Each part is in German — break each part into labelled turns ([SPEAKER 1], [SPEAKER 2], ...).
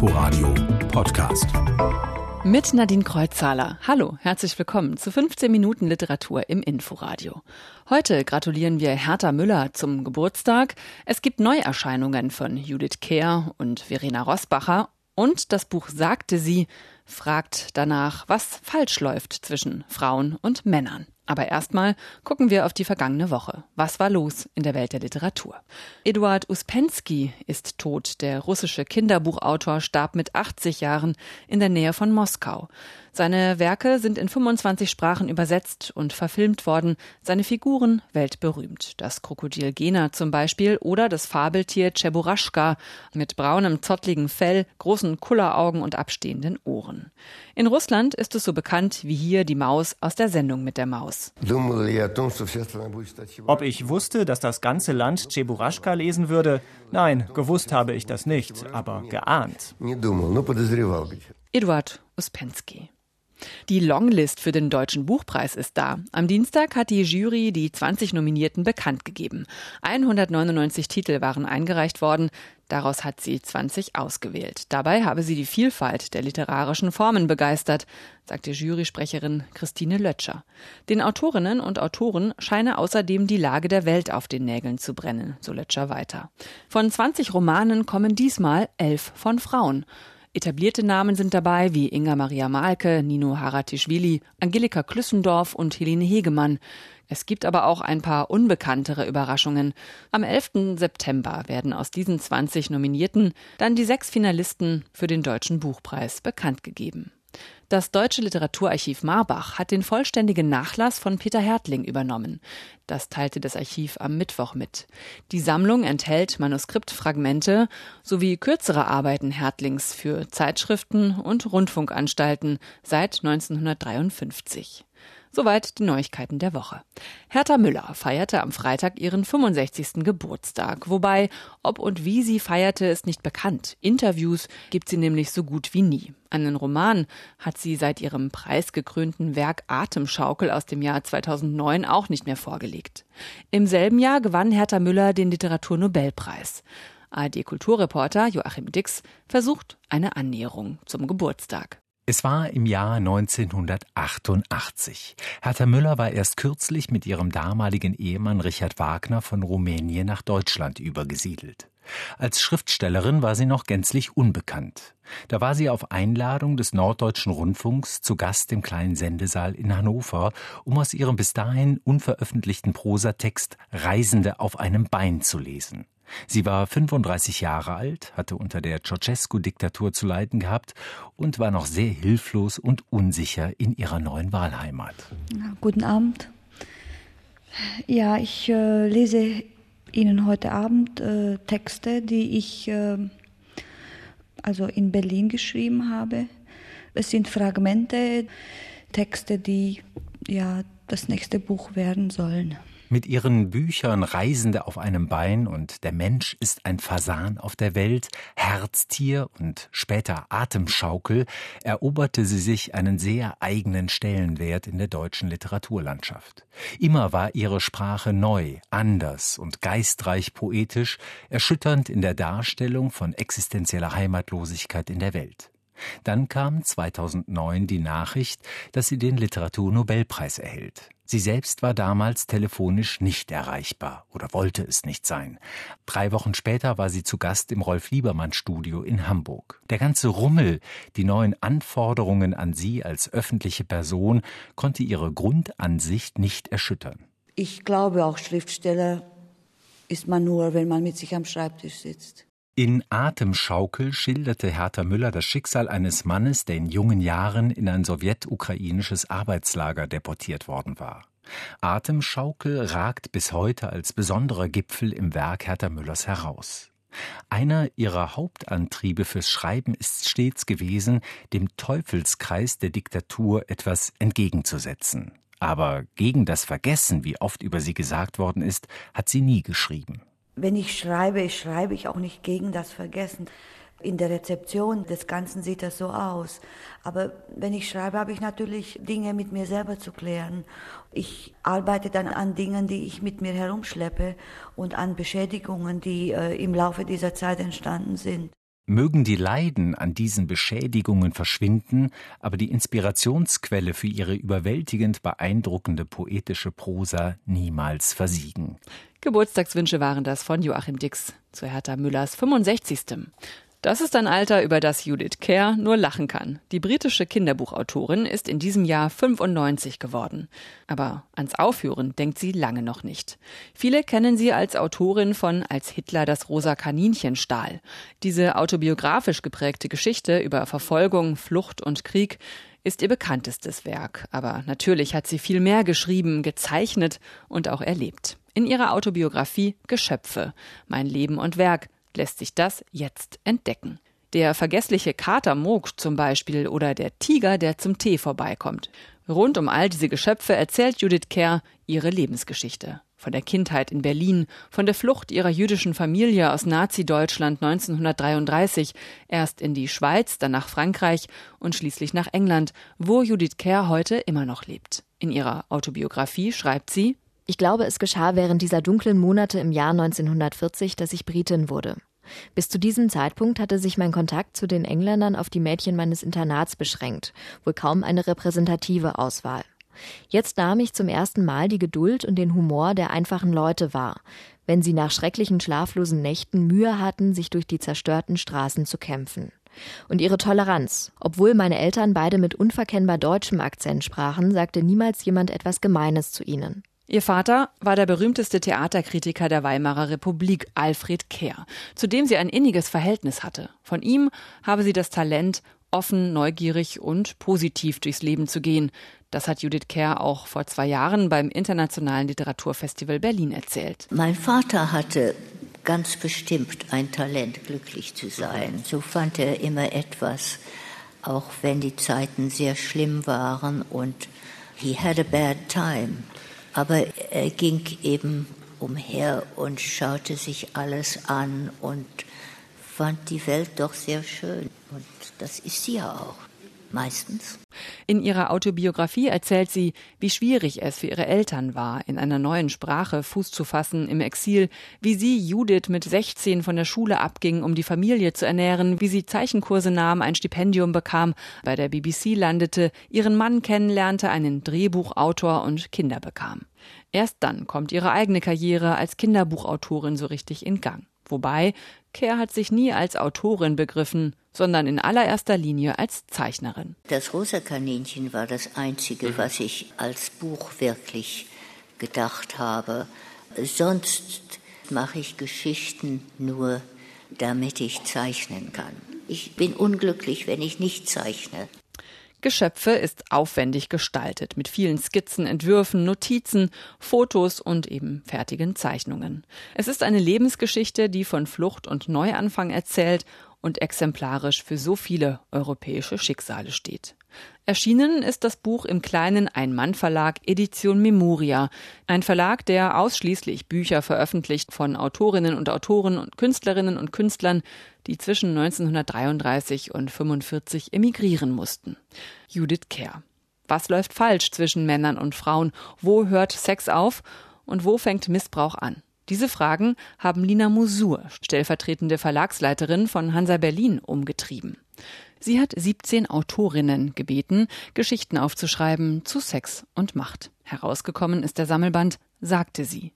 [SPEAKER 1] Inforadio Podcast.
[SPEAKER 2] Mit Nadine Kreuzzahler. Hallo, herzlich willkommen zu 15 Minuten Literatur im Inforadio. Heute gratulieren wir Hertha Müller zum Geburtstag. Es gibt Neuerscheinungen von Judith Kehr und Verena Rosbacher und das Buch Sagte sie fragt danach, was falsch läuft zwischen Frauen und Männern. Aber erstmal gucken wir auf die vergangene Woche. Was war los in der Welt der Literatur? Eduard Uspensky ist tot. Der russische Kinderbuchautor starb mit 80 Jahren in der Nähe von Moskau. Seine Werke sind in 25 Sprachen übersetzt und verfilmt worden, seine Figuren weltberühmt. Das Krokodil Gena zum Beispiel oder das Fabeltier Cheburashka mit braunem, zottligen Fell, großen Kulleraugen und abstehenden Ohren. In Russland ist es so bekannt wie hier die Maus aus der Sendung mit der Maus.
[SPEAKER 3] Ob ich wusste, dass das ganze Land Cheburashka lesen würde? Nein, gewusst habe ich das nicht, aber geahnt.
[SPEAKER 2] Eduard Uspensky. Die Longlist für den Deutschen Buchpreis ist da. Am Dienstag hat die Jury die 20 Nominierten bekannt gegeben. 199 Titel waren eingereicht worden. Daraus hat sie 20 ausgewählt. Dabei habe sie die Vielfalt der literarischen Formen begeistert, sagte Jurysprecherin Christine Lötscher. Den Autorinnen und Autoren scheine außerdem die Lage der Welt auf den Nägeln zu brennen, so Lötscher weiter. Von 20 Romanen kommen diesmal elf von Frauen. Etablierte Namen sind dabei wie Inga Maria Malke, Nino Haratischvili, Angelika Klüssendorf und Helene Hegemann. Es gibt aber auch ein paar unbekanntere Überraschungen. Am 11. September werden aus diesen 20 Nominierten dann die sechs Finalisten für den Deutschen Buchpreis bekannt gegeben. Das Deutsche Literaturarchiv Marbach hat den vollständigen Nachlass von Peter Hertling übernommen. Das teilte das Archiv am Mittwoch mit. Die Sammlung enthält Manuskriptfragmente sowie kürzere Arbeiten Hertlings für Zeitschriften und Rundfunkanstalten seit 1953. Soweit die Neuigkeiten der Woche. Hertha Müller feierte am Freitag ihren 65. Geburtstag, wobei, ob und wie sie feierte, ist nicht bekannt. Interviews gibt sie nämlich so gut wie nie. Einen Roman hat sie seit ihrem preisgekrönten Werk Atemschaukel aus dem Jahr 2009 auch nicht mehr vorgelegt. Im selben Jahr gewann Hertha Müller den Literaturnobelpreis. ARD-Kulturreporter Joachim Dix versucht eine Annäherung zum Geburtstag.
[SPEAKER 4] Es war im Jahr 1988. Hertha Müller war erst kürzlich mit ihrem damaligen Ehemann Richard Wagner von Rumänien nach Deutschland übergesiedelt. Als Schriftstellerin war sie noch gänzlich unbekannt. Da war sie auf Einladung des Norddeutschen Rundfunks zu Gast im kleinen Sendesaal in Hannover, um aus ihrem bis dahin unveröffentlichten Prosatext Reisende auf einem Bein zu lesen. Sie war 35 Jahre alt, hatte unter der Ceausescu-Diktatur zu leiden gehabt und war noch sehr hilflos und unsicher in ihrer neuen Wahlheimat.
[SPEAKER 5] Guten Abend. Ja, ich äh, lese Ihnen heute Abend äh, Texte, die ich äh, also in Berlin geschrieben habe. Es sind Fragmente, Texte, die ja das nächste Buch werden sollen.
[SPEAKER 4] Mit ihren Büchern Reisende auf einem Bein und Der Mensch ist ein Fasan auf der Welt, Herztier und später Atemschaukel eroberte sie sich einen sehr eigenen Stellenwert in der deutschen Literaturlandschaft. Immer war ihre Sprache neu, anders und geistreich poetisch, erschütternd in der Darstellung von existenzieller Heimatlosigkeit in der Welt. Dann kam 2009 die Nachricht, dass sie den Literaturnobelpreis erhält. Sie selbst war damals telefonisch nicht erreichbar oder wollte es nicht sein. Drei Wochen später war sie zu Gast im Rolf Liebermann Studio in Hamburg. Der ganze Rummel, die neuen Anforderungen an sie als öffentliche Person konnte ihre Grundansicht nicht erschüttern.
[SPEAKER 5] Ich glaube, auch Schriftsteller ist man nur, wenn man mit sich am Schreibtisch sitzt.
[SPEAKER 4] In Atemschaukel schilderte Hertha Müller das Schicksal eines Mannes, der in jungen Jahren in ein sowjetukrainisches Arbeitslager deportiert worden war. Atemschaukel ragt bis heute als besonderer Gipfel im Werk Hertha Müllers heraus. Einer ihrer Hauptantriebe fürs Schreiben ist stets gewesen, dem Teufelskreis der Diktatur etwas entgegenzusetzen. Aber gegen das Vergessen, wie oft über sie gesagt worden ist, hat sie nie geschrieben
[SPEAKER 5] wenn ich schreibe, schreibe ich auch nicht gegen das Vergessen. In der Rezeption des Ganzen sieht das so aus. Aber wenn ich schreibe, habe ich natürlich Dinge mit mir selber zu klären. Ich arbeite dann an Dingen, die ich mit mir herumschleppe und an Beschädigungen, die äh, im Laufe dieser Zeit entstanden sind.
[SPEAKER 4] Mögen die Leiden an diesen Beschädigungen verschwinden, aber die Inspirationsquelle für ihre überwältigend beeindruckende poetische Prosa niemals versiegen.
[SPEAKER 2] Geburtstagswünsche waren das von Joachim Dix zu Hertha Müllers 65. Das ist ein Alter, über das Judith Kerr nur lachen kann. Die britische Kinderbuchautorin ist in diesem Jahr 95 geworden. Aber ans Aufhören denkt sie lange noch nicht. Viele kennen sie als Autorin von Als Hitler das rosa Kaninchen stahl. Diese autobiografisch geprägte Geschichte über Verfolgung, Flucht und Krieg ist ihr bekanntestes Werk. Aber natürlich hat sie viel mehr geschrieben, gezeichnet und auch erlebt. In ihrer Autobiografie Geschöpfe, mein Leben und Werk lässt sich das jetzt entdecken. Der vergessliche Kater Moog zum Beispiel oder der Tiger, der zum Tee vorbeikommt. Rund um all diese Geschöpfe erzählt Judith Kerr ihre Lebensgeschichte. Von der Kindheit in Berlin, von der Flucht ihrer jüdischen Familie aus Nazi-Deutschland 1933, erst in die Schweiz, dann nach Frankreich und schließlich nach England, wo Judith Kerr heute immer noch lebt. In ihrer Autobiografie schreibt sie,
[SPEAKER 6] ich glaube, es geschah während dieser dunklen Monate im Jahr 1940, dass ich Britin wurde. Bis zu diesem Zeitpunkt hatte sich mein Kontakt zu den Engländern auf die Mädchen meines Internats beschränkt, wohl kaum eine repräsentative Auswahl. Jetzt nahm ich zum ersten Mal die Geduld und den Humor der einfachen Leute wahr, wenn sie nach schrecklichen schlaflosen Nächten Mühe hatten, sich durch die zerstörten Straßen zu kämpfen. Und ihre Toleranz. Obwohl meine Eltern beide mit unverkennbar deutschem Akzent sprachen, sagte niemals jemand etwas Gemeines zu ihnen.
[SPEAKER 2] Ihr Vater war der berühmteste Theaterkritiker der Weimarer Republik, Alfred Kehr, zu dem sie ein inniges Verhältnis hatte. Von ihm habe sie das Talent, offen, neugierig und positiv durchs Leben zu gehen. Das hat Judith Kerr auch vor zwei Jahren beim Internationalen Literaturfestival Berlin erzählt.
[SPEAKER 7] Mein Vater hatte ganz bestimmt ein Talent, glücklich zu sein. So fand er immer etwas, auch wenn die Zeiten sehr schlimm waren und he had a bad time. Aber er ging eben umher und schaute sich alles an und fand die Welt doch sehr schön. Und das ist sie ja auch. Meistens.
[SPEAKER 2] In ihrer Autobiografie erzählt sie, wie schwierig es für ihre Eltern war, in einer neuen Sprache Fuß zu fassen im Exil, wie sie Judith mit 16 von der Schule abging, um die Familie zu ernähren, wie sie Zeichenkurse nahm, ein Stipendium bekam, bei der BBC landete, ihren Mann kennenlernte, einen Drehbuchautor und Kinder bekam. Erst dann kommt ihre eigene Karriere als Kinderbuchautorin so richtig in Gang. Wobei, Kerr hat sich nie als Autorin begriffen, sondern in allererster Linie als Zeichnerin.
[SPEAKER 7] Das rosa Kaninchen war das einzige, was ich als Buch wirklich gedacht habe. Sonst mache ich Geschichten nur, damit ich zeichnen kann. Ich bin unglücklich, wenn ich nicht zeichne.
[SPEAKER 2] Geschöpfe ist aufwendig gestaltet mit vielen Skizzen, Entwürfen, Notizen, Fotos und eben fertigen Zeichnungen. Es ist eine Lebensgeschichte, die von Flucht und Neuanfang erzählt und exemplarisch für so viele europäische Schicksale steht. Erschienen ist das Buch im kleinen Ein-Mann-Verlag Edition Memoria, ein Verlag, der ausschließlich Bücher veröffentlicht von Autorinnen und Autoren und Künstlerinnen und Künstlern, die zwischen 1933 und 1945 emigrieren mussten. Judith Kerr. Was läuft falsch zwischen Männern und Frauen? Wo hört Sex auf? Und wo fängt Missbrauch an? Diese Fragen haben Lina Musur, stellvertretende Verlagsleiterin von Hansa Berlin, umgetrieben. Sie hat 17 Autorinnen gebeten, Geschichten aufzuschreiben zu Sex und Macht. Herausgekommen ist der Sammelband Sagte sie.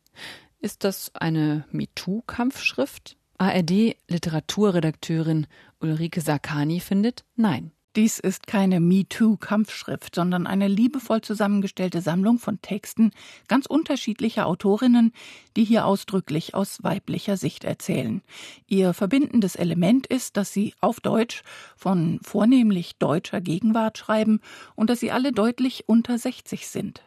[SPEAKER 2] Ist das eine MeToo-Kampfschrift? ARD-Literaturredakteurin Ulrike Sakani findet Nein.
[SPEAKER 8] Dies ist keine MeToo-Kampfschrift, sondern eine liebevoll zusammengestellte Sammlung von Texten ganz unterschiedlicher Autorinnen, die hier ausdrücklich aus weiblicher Sicht erzählen. Ihr verbindendes Element ist, dass sie auf Deutsch von vornehmlich deutscher Gegenwart schreiben und dass sie alle deutlich unter 60 sind.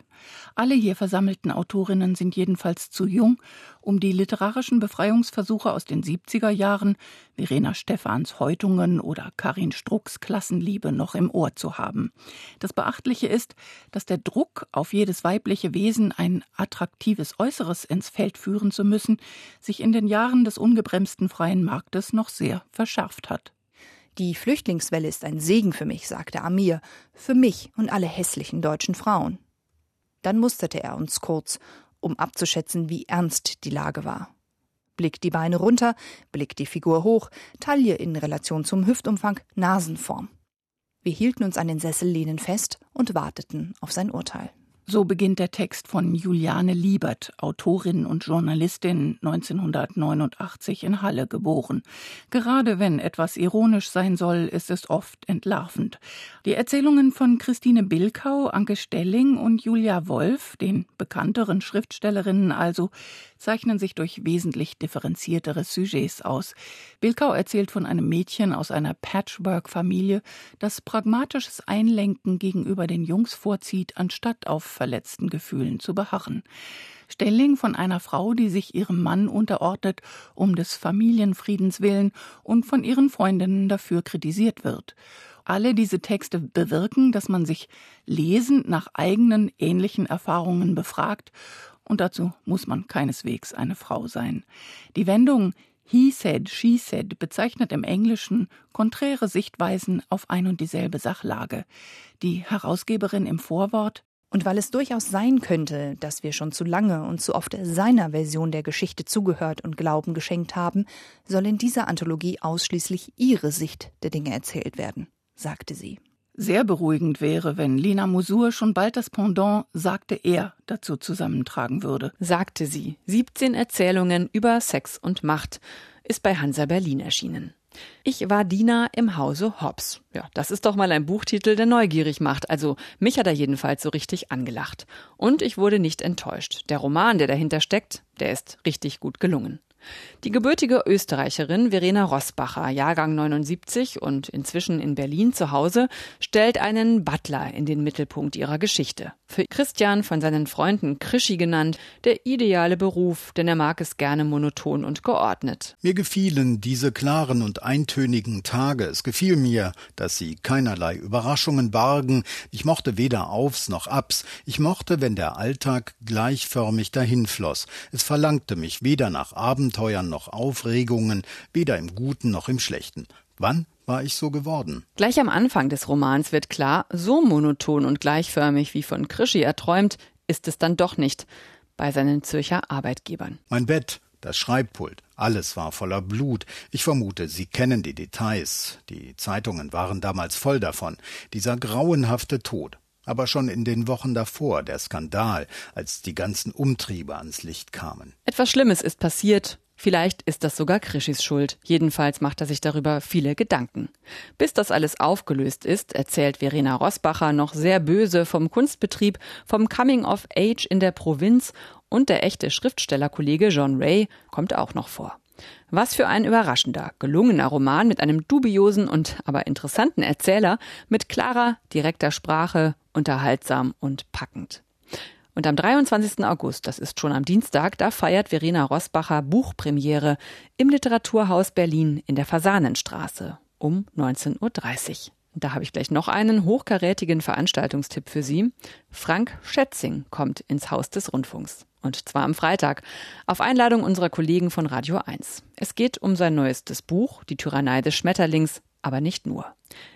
[SPEAKER 8] Alle hier versammelten Autorinnen sind jedenfalls zu jung, um die literarischen Befreiungsversuche aus den 70er Jahren, Verena Stephans Häutungen oder Karin Strucks Klassenliebe noch im Ohr zu haben. Das Beachtliche ist, dass der Druck, auf jedes weibliche Wesen ein attraktives Äußeres ins Feld führen zu müssen, sich in den Jahren des ungebremsten freien Marktes noch sehr verschärft hat.
[SPEAKER 9] Die Flüchtlingswelle ist ein Segen für mich, sagte Amir, für mich und alle hässlichen deutschen Frauen. Dann musterte er uns kurz, um abzuschätzen, wie ernst die Lage war. Blick die Beine runter, Blick die Figur hoch, Taille in Relation zum Hüftumfang, Nasenform. Wir hielten uns an den Sessellehnen fest und warteten auf sein Urteil.
[SPEAKER 8] So beginnt der Text von Juliane Liebert, Autorin und Journalistin, 1989 in Halle geboren. Gerade wenn etwas ironisch sein soll, ist es oft entlarvend. Die Erzählungen von Christine Bilkau, Anke Stelling und Julia Wolf, den bekannteren Schriftstellerinnen also, zeichnen sich durch wesentlich differenziertere Sujets aus. Bilkau erzählt von einem Mädchen aus einer Patchwork-Familie, das pragmatisches Einlenken gegenüber den Jungs vorzieht, anstatt auf verletzten Gefühlen zu beharren. Stelling von einer Frau, die sich ihrem Mann unterordnet, um des Familienfriedens willen und von ihren Freundinnen dafür kritisiert wird. Alle diese Texte bewirken, dass man sich lesend nach eigenen ähnlichen Erfahrungen befragt und dazu muss man keineswegs eine Frau sein. Die Wendung He said, she said bezeichnet im Englischen konträre Sichtweisen auf ein und dieselbe Sachlage. Die Herausgeberin im Vorwort
[SPEAKER 9] und weil es durchaus sein könnte, dass wir schon zu lange und zu oft seiner Version der Geschichte zugehört und Glauben geschenkt haben, soll in dieser Anthologie ausschließlich ihre Sicht der Dinge erzählt werden, sagte sie.
[SPEAKER 8] Sehr beruhigend wäre, wenn Lina Musur schon bald das Pendant sagte er dazu zusammentragen würde.
[SPEAKER 2] Sagte sie. 17 Erzählungen über Sex und Macht ist bei Hansa Berlin erschienen. Ich war Diener im Hause Hobbs. Ja, das ist doch mal ein Buchtitel, der neugierig macht. Also mich hat er jedenfalls so richtig angelacht. Und ich wurde nicht enttäuscht. Der Roman, der dahinter steckt, der ist richtig gut gelungen. Die gebürtige Österreicherin Verena Rossbacher, Jahrgang 79 und inzwischen in Berlin zu Hause, stellt einen Butler in den Mittelpunkt ihrer Geschichte. Für Christian, von seinen Freunden Krischi genannt, der ideale Beruf, denn er mag es gerne monoton und geordnet.
[SPEAKER 10] Mir gefielen diese klaren und eintönigen Tage. Es gefiel mir, dass sie keinerlei Überraschungen bargen. Ich mochte weder Aufs noch Abs. Ich mochte, wenn der Alltag gleichförmig dahinfloss. Es verlangte mich weder nach Abenteuern noch Aufregungen, weder im Guten noch im Schlechten. Wann war ich so geworden.
[SPEAKER 2] Gleich am Anfang des Romans wird klar, so monoton und gleichförmig wie von Krischi erträumt, ist es dann doch nicht bei seinen Zürcher Arbeitgebern.
[SPEAKER 10] Mein Bett, das Schreibpult, alles war voller Blut. Ich vermute, Sie kennen die Details. Die Zeitungen waren damals voll davon. Dieser grauenhafte Tod. Aber schon in den Wochen davor der Skandal, als die ganzen Umtriebe ans Licht kamen.
[SPEAKER 2] Etwas Schlimmes ist passiert Vielleicht ist das sogar Krischis Schuld. Jedenfalls macht er sich darüber viele Gedanken. Bis das alles aufgelöst ist, erzählt Verena Rosbacher noch sehr böse vom Kunstbetrieb, vom Coming of Age in der Provinz und der echte Schriftstellerkollege John Ray kommt auch noch vor. Was für ein überraschender, gelungener Roman mit einem dubiosen und aber interessanten Erzähler, mit klarer, direkter Sprache, unterhaltsam und packend. Und am 23. August, das ist schon am Dienstag, da feiert Verena Rosbacher Buchpremiere im Literaturhaus Berlin in der Fasanenstraße um 19.30 Uhr. Da habe ich gleich noch einen hochkarätigen Veranstaltungstipp für Sie. Frank Schätzing kommt ins Haus des Rundfunks. Und zwar am Freitag, auf Einladung unserer Kollegen von Radio 1. Es geht um sein neuestes Buch, Die Tyrannei des Schmetterlings, aber nicht nur.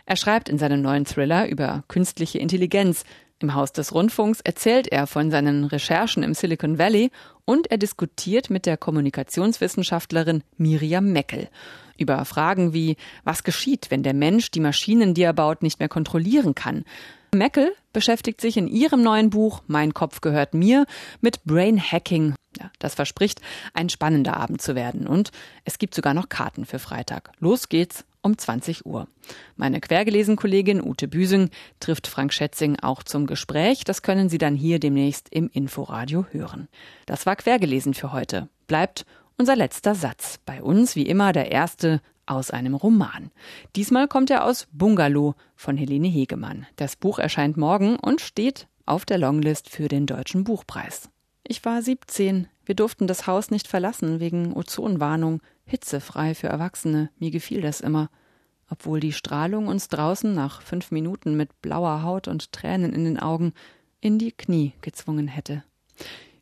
[SPEAKER 2] Er schreibt in seinem neuen Thriller über künstliche Intelligenz, im Haus des Rundfunks erzählt er von seinen Recherchen im Silicon Valley und er diskutiert mit der Kommunikationswissenschaftlerin Miriam Meckel über Fragen wie, was geschieht, wenn der Mensch die Maschinen, die er baut, nicht mehr kontrollieren kann. Meckel beschäftigt sich in ihrem neuen Buch Mein Kopf gehört mir mit Brain Hacking. Ja, das verspricht, ein spannender Abend zu werden. Und es gibt sogar noch Karten für Freitag. Los geht's um 20 Uhr. Meine Quergelesen-Kollegin Ute Büsing trifft Frank Schätzing auch zum Gespräch. Das können Sie dann hier demnächst im Inforadio hören. Das war Quergelesen für heute. Bleibt unser letzter Satz. Bei uns wie immer der erste aus einem Roman. Diesmal kommt er aus Bungalow von Helene Hegemann. Das Buch erscheint morgen und steht auf der Longlist für den Deutschen Buchpreis. Ich war 17. Wir durften das Haus nicht verlassen wegen Ozonwarnung. Hitzefrei für Erwachsene, mir gefiel das immer, obwohl die Strahlung uns draußen nach fünf Minuten mit blauer Haut und Tränen in den Augen in die Knie gezwungen hätte.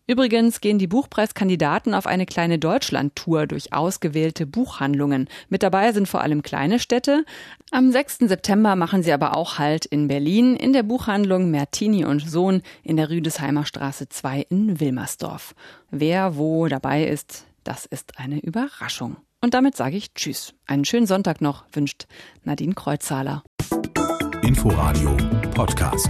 [SPEAKER 2] Übrigens gehen die Buchpreiskandidaten auf eine kleine Deutschlandtour durch ausgewählte Buchhandlungen. Mit dabei sind vor allem kleine Städte. Am 6. September machen sie aber auch Halt in Berlin in der Buchhandlung Mertini und Sohn in der Rüdesheimer Straße 2 in Wilmersdorf. Wer wo dabei ist, Das ist eine Überraschung. Und damit sage ich Tschüss. Einen schönen Sonntag noch, wünscht Nadine Kreuzhaler.
[SPEAKER 1] Inforadio Podcast.